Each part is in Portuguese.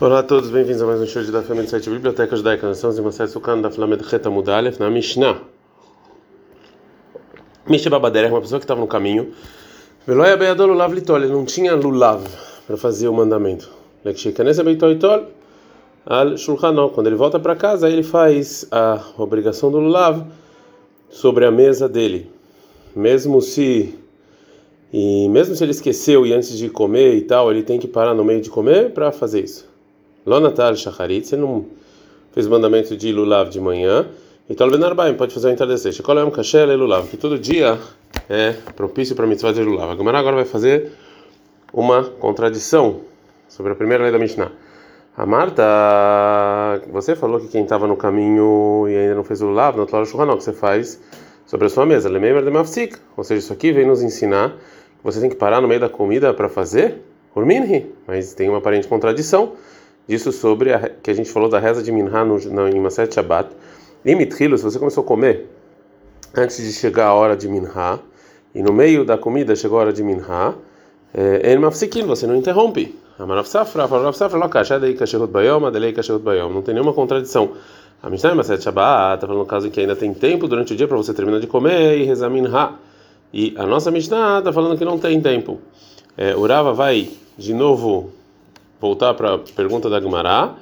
Olá a todos, bem-vindos a mais um show de da família do Biblioteca Judaica. Nós estamos em uma série Sukan da Flamed Reta Mudalef na Mishnah. Mishnah Babader é uma pessoa que estava no caminho. Veloia Beadol Lulav Litol, ele não tinha Lulav para fazer o mandamento. Lekshikanesa Beitoitol al Shulchanó. Quando ele volta para casa, ele faz a obrigação do Lulav sobre a mesa dele. Mesmo se e mesmo se ele esqueceu e antes de comer e tal, ele tem que parar no meio de comer para fazer isso. Lonatal Shacharit, você não fez mandamento de Lulav de manhã. Então, Benarbaim pode fazer o entardecer. Shekolam Kasher Lulav, que todo dia é propício para mitzvah de Lulav. A agora vai fazer uma contradição sobre a primeira lei da Mishnah. A Marta, você falou que quem estava no caminho e ainda não fez o Lulav, no Tlora Shulchan, que você faz sobre a sua mesa. Lemembra de Mafsik. Ou seja, isso aqui vem nos ensinar que você tem que parar no meio da comida para fazer. Urminhi, mas tem uma aparente contradição disso sobre a, que a gente falou da reza de Minha no, no, em Maset Shabbat. Limitrilo, se você começou a comer antes de chegar a hora de Minha, e no meio da comida chegou a hora de Minha, é você não interrompe. Amarav Safra, Amarav Safra, Lokasha, Dei Kashehut Bayom, Adelei Kashehut Bayom. Não tem nenhuma contradição. A Mishnah Maset Shabbat está falando no caso em que ainda tem tempo durante o dia para você terminar de comer e rezar Minha. E a nossa Mishnah está falando que não tem tempo. É, Urava vai de novo voltar para a pergunta da Gemara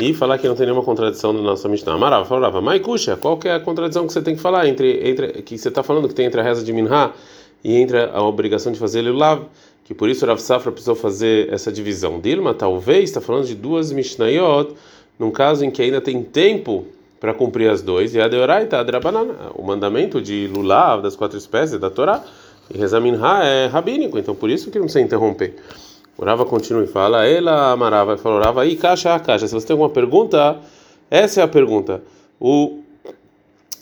e falar que não tem nenhuma contradição na nossa Mishnah. Amarava falava, Maikusha, qual que é a contradição que você tem que falar entre entre que você está falando que tem entre a reza de Minha e entre a obrigação de fazer Lulav, que por isso Rav Safra precisou fazer essa divisão. Dilma talvez está falando de duas Mishnayot, num caso em que ainda tem tempo para cumprir as duas, e a Deoraita, a Drabanana, o mandamento de Lulav das quatro espécies da Torá, e Reza Minha é rabínico, então por isso que não precisa interromper. O Rava continua e fala, ela amarava e falou, Rava, aí caixa a caixa. Se você tem alguma pergunta, essa é a pergunta. O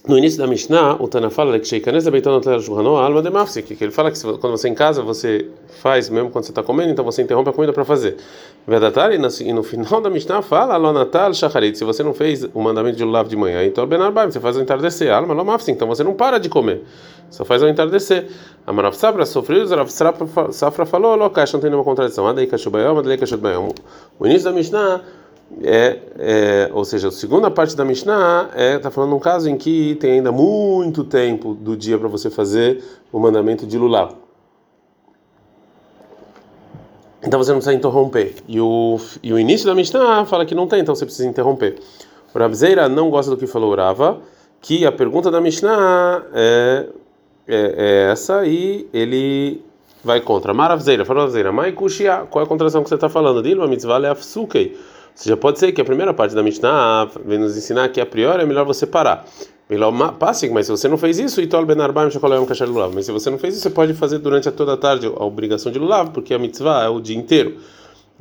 no início da Mishnah, o Tana fala que alma de que ele fala que quando você é em casa, você faz mesmo quando você está comendo, então você interrompe a comida para fazer. Vedatar e no final da Mishnah fala alonatal shacharit, se você não fez o mandamento de lulav de manhã, então benarbaim, você faz o entardecer, alma lo mafsik, então você não para de comer, só faz o entardecer. A Marav Safra sofreu, Safra falou, locash, não tem nenhuma contradição. Adei kashubayom, adei kashubayom. O início da Mishnah é, é, ou seja, a segunda parte da Mishnah é tá falando um caso em que tem ainda muito tempo do dia para você fazer o mandamento de Lulav. Então você não precisa interromper. E o, e o início da Mishnah fala que não tem, então você precisa interromper. O Rabzeira não gosta do que falou Rava, que a pergunta da Mishnah é, é, é essa e ele vai contra. Maravzeira, Rabzeira, Maikushia, qual é a contração que você está falando? Dilma mitzvah leafsukei seja, pode ser que a primeira parte da Mishnah vem nos ensinar que a priori é melhor você parar. Passe, mas se você não fez isso, Itol Ben Arbaim Shekolayom Kasher Lulav. Mas se você não fez isso, você pode fazer durante a toda a tarde a obrigação de Lulav, porque a mitzvah é o dia inteiro.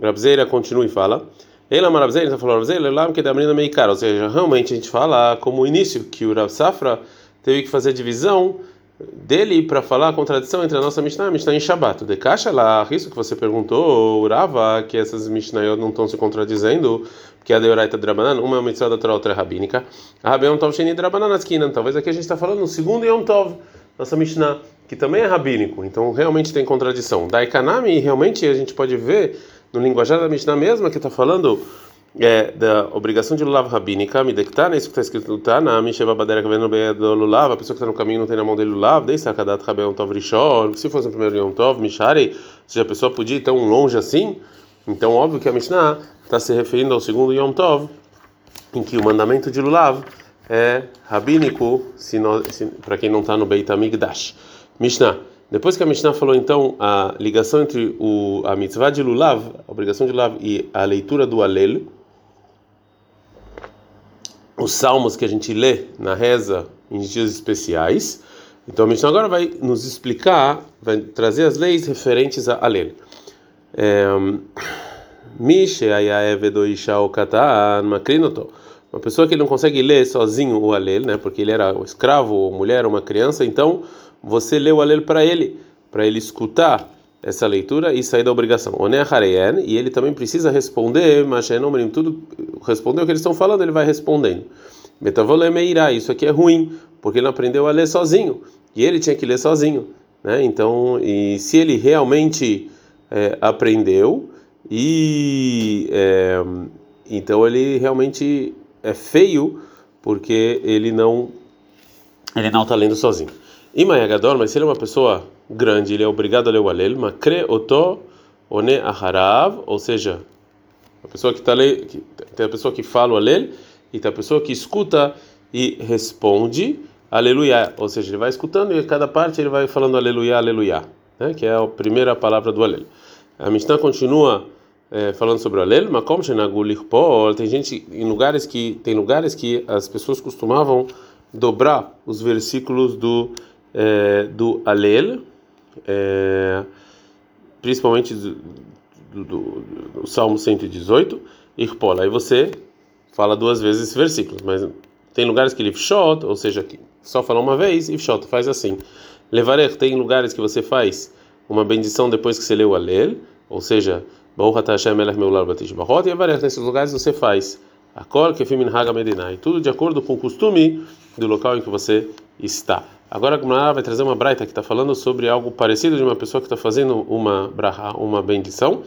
Rabzeira continua e fala. Ela Marabzeira, então falou Rabzeira, Lulav que da menina meio cara. Ou seja, realmente a gente fala como início que o Rav Safra teve que fazer divisão dele para falar a contradição entre a nossa Mishnah e a Mishnah em Shabbat. De caixa lá, isso que você perguntou, Urava, que essas Mishnayot não estão se contradizendo, porque a Deoraita Drabanan, uma é uma mitzvah da outra é rabínica. A Rabi Yom Tov Sheni Drabanan Askinan. Talvez aqui a gente está falando no segundo Yom Tov, nossa Mishnah, que também é rabínico, então realmente tem contradição. Da Ikanami, realmente a gente pode ver no linguajar da Mishnah mesma que está falando é, da obrigação de lulav rabínica, midekta, isso que está escrito no Tana, Misheva Badera Kaveno do lulav, a pessoa que está no caminho não tem na mão dele lulav, desde Sakadat Rabeon Tov Rishon, se fosse o primeiro Yom Tov, Misharei, se a pessoa podia ir tão longe assim, então óbvio que a Mishnah está se referindo ao segundo Yom Tov, em que o mandamento de lulav é rabínico para quem não está no Beit Amigdash. Mishnah. Depois que a Mishnah falou então a ligação entre o, a mitzvah de lulav, a obrigação de lulav e a leitura do alel, os salmos que a gente lê na reza em dias especiais. Então a Mishnah agora vai nos explicar, vai trazer as leis referentes a Alel. Mishe uma pessoa que não consegue ler sozinho o Alel, né, porque ele era um escravo, ou mulher, ou uma criança, então você lê o Alel para ele, para ele escutar essa leitura e sair da obrigação. E ele também precisa responder, mas tudo responder o que eles estão falando, ele vai respondendo. Metavolemeirá, isso aqui é ruim, porque ele não aprendeu a ler sozinho, e ele tinha que ler sozinho, né? Então, e se ele realmente é, aprendeu, e é, então ele realmente é feio porque ele não ele não está lendo sozinho. Imayagador, mas se ele é uma pessoa grande, ele é obrigado a ler o alel, makre oto one aharav, ou seja, a pessoa que está lendo, tem a pessoa que fala o alel e tem a pessoa que escuta e responde aleluia, ou seja, ele vai escutando e cada parte ele vai falando aleluia, aleluia, né? que é a primeira palavra do alel. A Mishnah continua é, falando sobre o alel, mas como tem gente em lugares que tem lugares que as pessoas costumavam dobrar os versículos do é, do alel, é, principalmente do, do, do, do Salmo 118, Irpola. Aí você fala duas vezes esse versículo, mas tem lugares que ele shot, ou seja, que só fala uma vez, e shot faz assim. Levarech tem lugares que você faz uma bendição depois que você leu o alel, ou seja, Baruch Hashem Meular Batish Bahot, e Avarech nesses lugares você faz a Kol Kefim Haga Medina, e tudo de acordo com o costume do local em que você está. Agora a Gemara vai trazer uma braita que está falando sobre algo parecido de uma pessoa que está fazendo uma braha, uma bendição,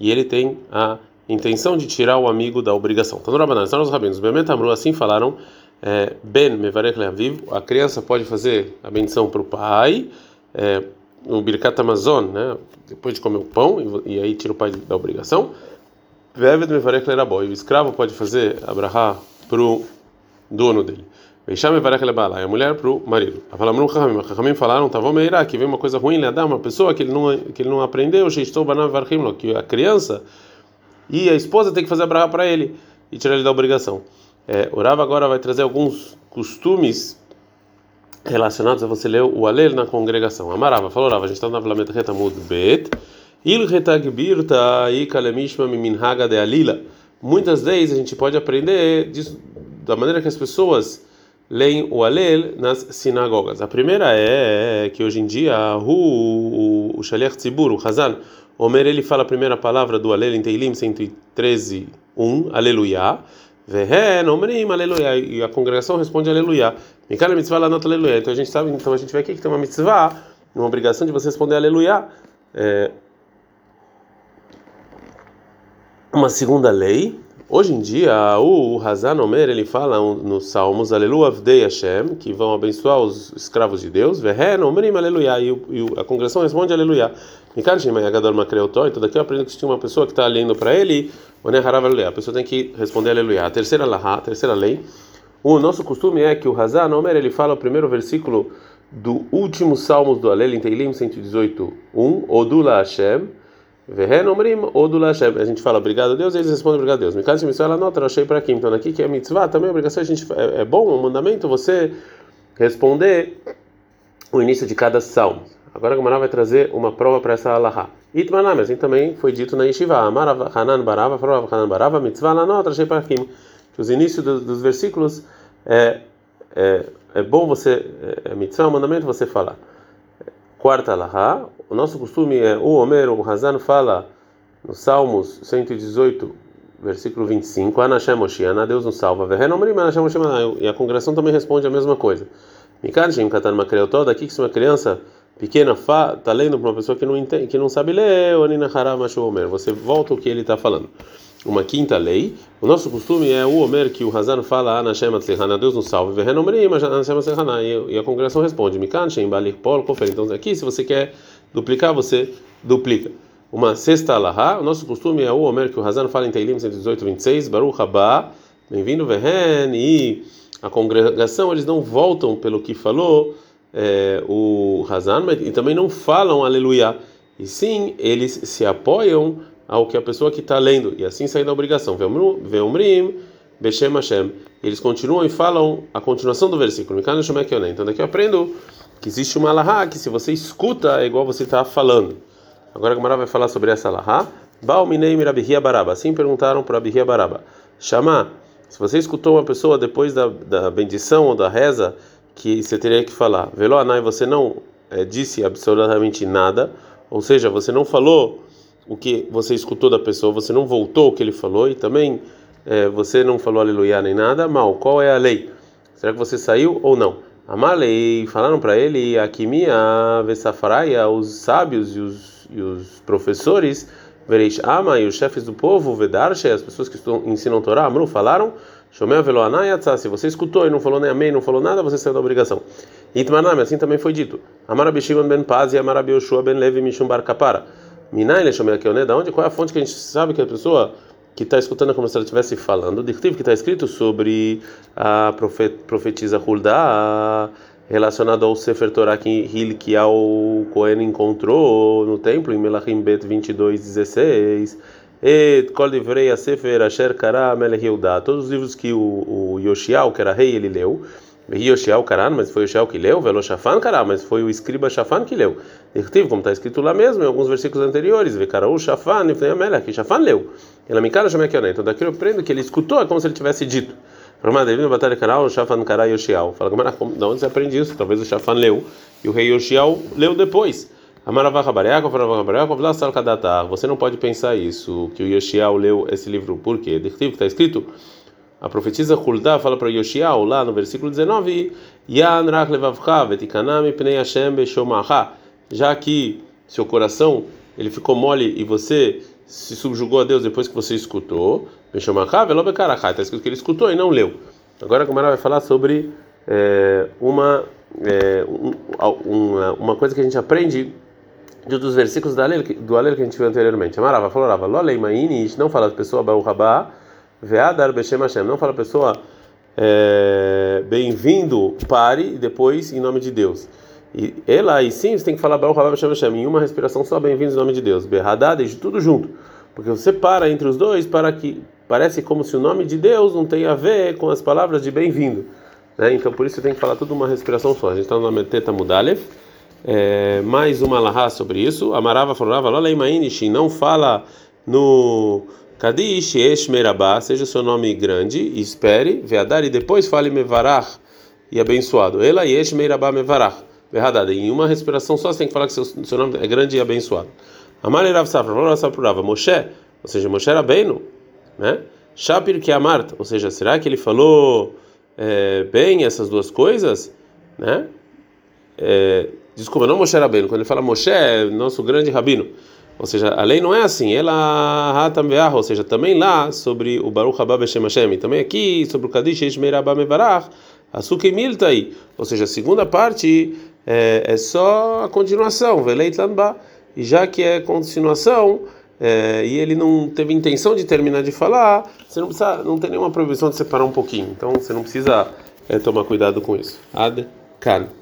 e ele tem a intenção de tirar o amigo da obrigação. Então, Rabanan, os rabinos, Bemet Amru, assim falaram, é, Ben Mevarech Leaviv, a criança pode fazer a bendição para o pai, é, um Birkat Amazon, né, depois de comer o pão, e, aí tira o pai da obrigação. Veved Mevarech Lerabó, e o escravo pode fazer a braha para o dono dele. A mulher para o marido. Chachamim falaram, Tavom Meirá, que vem uma coisa ruim, ele dá uma pessoa que ele não, que ele não aprendeu, que a criança e a esposa tem que fazer a braha para ele e tirar ele da obrigação. É, o Rav agora vai trazer alguns costumes relacionados a você ler o Alel na congregação. Amarava, falou Rav, a gente está na Vlamet Retamud Bet, Il Retagbirta Ikalemishma Miminhaga de Alila. Muitas vezes a gente pode aprender disso, da maneira que as pessoas leem o Alel nas sinagogas. A primeira é que hoje em dia o, o, o Tzibur, o Hazan, Omer ele fala a primeira palavra do Alel em Teilim 113, 1, Aleluia. Vehen, Omrim, Aleluia. E a congregação responde Aleluia. Mikala mitzvah lanot Aleluia. Então a gente sabe, então a gente vê aqui que tem uma mitzvah, uma obrigação de você responder Aleluia. É, uma segunda lei Hoje em dia, o Hazan Omer ele fala nos Salmos Aleluia Avdei Hashem, que vão abençoar os escravos de Deus, Vehen Omerim Aleluia, e a congregação responde Aleluia. Mikanshim Ayagador Makreotó, então daqui eu aprendo que tinha uma pessoa que está lendo para ele, Aleluia, a pessoa tem que responder Aleluia. A terceira lahá, a terceira lei, o nosso costume é que o Hazan Omer ele fala o primeiro versículo do último Salmos do Alel, em Teilim 118, 1, Odula Hashem, a gente fala obrigado a Deus, eles respondem obrigado a Deus. Me caso ela nota, achei para aqui. Então aqui que é mitzvah, também é obrigação, a gente é, é bom, um mandamento você responder o início de cada salmo. Agora a vai trazer uma prova para essa alahá. Itmaná, mas assim também foi dito na Yeshiva, Amarav Hanan Barava, Farov Hanan Barava, mitzvah achei para aqui. Que os inícios dos, dos versículos é, é, é bom você, é, é mitzvah, um mandamento você falar. Quarta alahá, o nosso costume é o Homer, o Hazan fala nos Salmos 118, versículo 25, Anashem Moshiana, Deus nos salva, e a congregação também responde a mesma coisa. Mikanshim Katan Makreotó, daqui que se uma criança pequena está lendo para uma pessoa que não entende, que não sabe ler, você volta o que ele está falando uma quinta lei. O nosso costume é o Omer que o Hazan fala Anashem Atzlechana, Deus nos salve, e a congregação responde, Mikan Balir Pol Kofer. Então aqui, se você quer duplicar, você duplica. Uma sexta alahá, o nosso costume é o Omer que o Hazan fala em Teilim 118, 26, Baruch Haba, bem-vindo, Vehen, e a congregação, eles não voltam pelo que falou é, o Hazan, e também não falam aleluia, e sim, eles se apoiam ao que a pessoa que está lendo, e assim sai da obrigação. Veumrim, Beshem Hashem. Eles continuam e falam a continuação do versículo. Então daqui eu aprendo que existe uma alahá que se você escuta é igual você está falando. Agora a Gamara vai falar sobre essa alahá. Bauminei Mirabihia Baraba. Assim perguntaram para Abihia Baraba. Chamar, se você escutou uma pessoa depois da, da bendição ou da reza, que você teria que falar. Veloanai, você não é, disse absolutamente nada, ou seja, você não falou o que você escutou da pessoa, você não voltou o que ele falou e também é, você não falou aleluia nem nada, mal, qual é a lei? Será que você saiu ou não? Amalei, falaram para ele, Akimia, Vessafaraia, os sábios e os, e os professores, Vereis Ama e os chefes do povo, Vedarshe, as pessoas que estão, ensinam Torá, Amru, falaram, Shomel Veloanai Yatzah, se você escutou e não falou nem amém, não falou nada, você saiu da obrigação. Itmanam, assim também foi dito. Amarabi Shimon ben Paz e Amarabi Yoshua ben Levi Mishum Bar Kapara. Minai le Shomel Keoné, da onde, qual é a fonte que a gente sabe que a pessoa que está escutando é como se ela estivesse falando, dictivo que está escrito sobre a profetisa Hulda relacionado ao Sefer Torah que Hilkiah Cohen encontrou no templo em Melachim Bet 22:16 et kol divrei Sefer Asher Kara Melech todos os livros que o, o que era rei ele leu Yoshiao Karan, mas foi o Yoshiao que leu, Velo Shafan Karan, mas foi o escriba Shafan que leu. Dictivo, como está escrito lá mesmo, em alguns versículos anteriores, Vekaraú Shafan, e Amelech, que Shafan leu. Ela me cara chama Então daqui eu aprendo que ele escutou, é como se ele tivesse dito. Rama David batalha canal, o Shafan Kara Yoshiao. Fala, como, de onde você aprende isso? Talvez o Shafan leu e o rei Yoshiao leu depois. Você não pode pensar isso, que o Yoshiao leu esse livro, por quê? Dictivo que está escrito a profetisa Hulda fala para Yoshiao lá no versículo 19: Yan pnei Hashem. Já que seu coração ele ficou mole e você se subjugou a Deus depois que você escutou, beshomacha velobekarachá. Está escrito que ele escutou e não leu. Agora a Gomara vai falar sobre é, uma, é, um, uma uma coisa que a gente aprende de dos versículos do Alel, do Alel que a gente viu anteriormente. Amarava falou, Rava, lolei maini, não fala a pessoa Baruch Haba Ve'adar Beshem Hashem. Não fala a pessoa é, bem-vindo, pare e depois em nome de Deus. E ela e sim, você tem que falar Baruch Haba Beshem Hashem em uma respiração só, bem-vindos em nome de Deus. Berradad, tudo junto. Porque você para entre os dois para que parece como se o nome de Deus não tem a ver com as palavras de bem-vindo. Né? Então por isso você tem que falar tudo uma respiração só. A gente está no Meteta Mudalev. É, mais uma lahá sobre isso. Amarava falava, não fala no Kadish Esh Merabá, seja o seu nome grande, e espere, Veadar, e depois fale Mevarach, e abençoado. Ela Yesh Merabá Mevarach. Verradada, em uma respiração só você tem que falar que seu, seu nome é grande e abençoado. Amar Rav Safra, Rav Safra Moshe, ou seja, Moshe era bem, né? Shapir que ou seja, será que ele falou é, bem essas duas coisas, né? É, desculpa, não Moshe Rabbeinu, quando ele fala Moshe, nosso grande rabino. Ou seja, a lei não é assim. Ela hatam ou seja, também lá sobre o Baruch Haba Beshem Hashem, também aqui sobre o Kadish Eshmeir Abba Mevarach, Asuke Miltai. Ou seja, a segunda parte é, é só a continuação, Veleit Lanba. E já que é continuação, é, e ele não teve intenção de terminar de falar, você não precisa, não tem nenhuma proibição de separar um pouquinho. Então você não precisa é, tomar cuidado com isso. Ad Kan.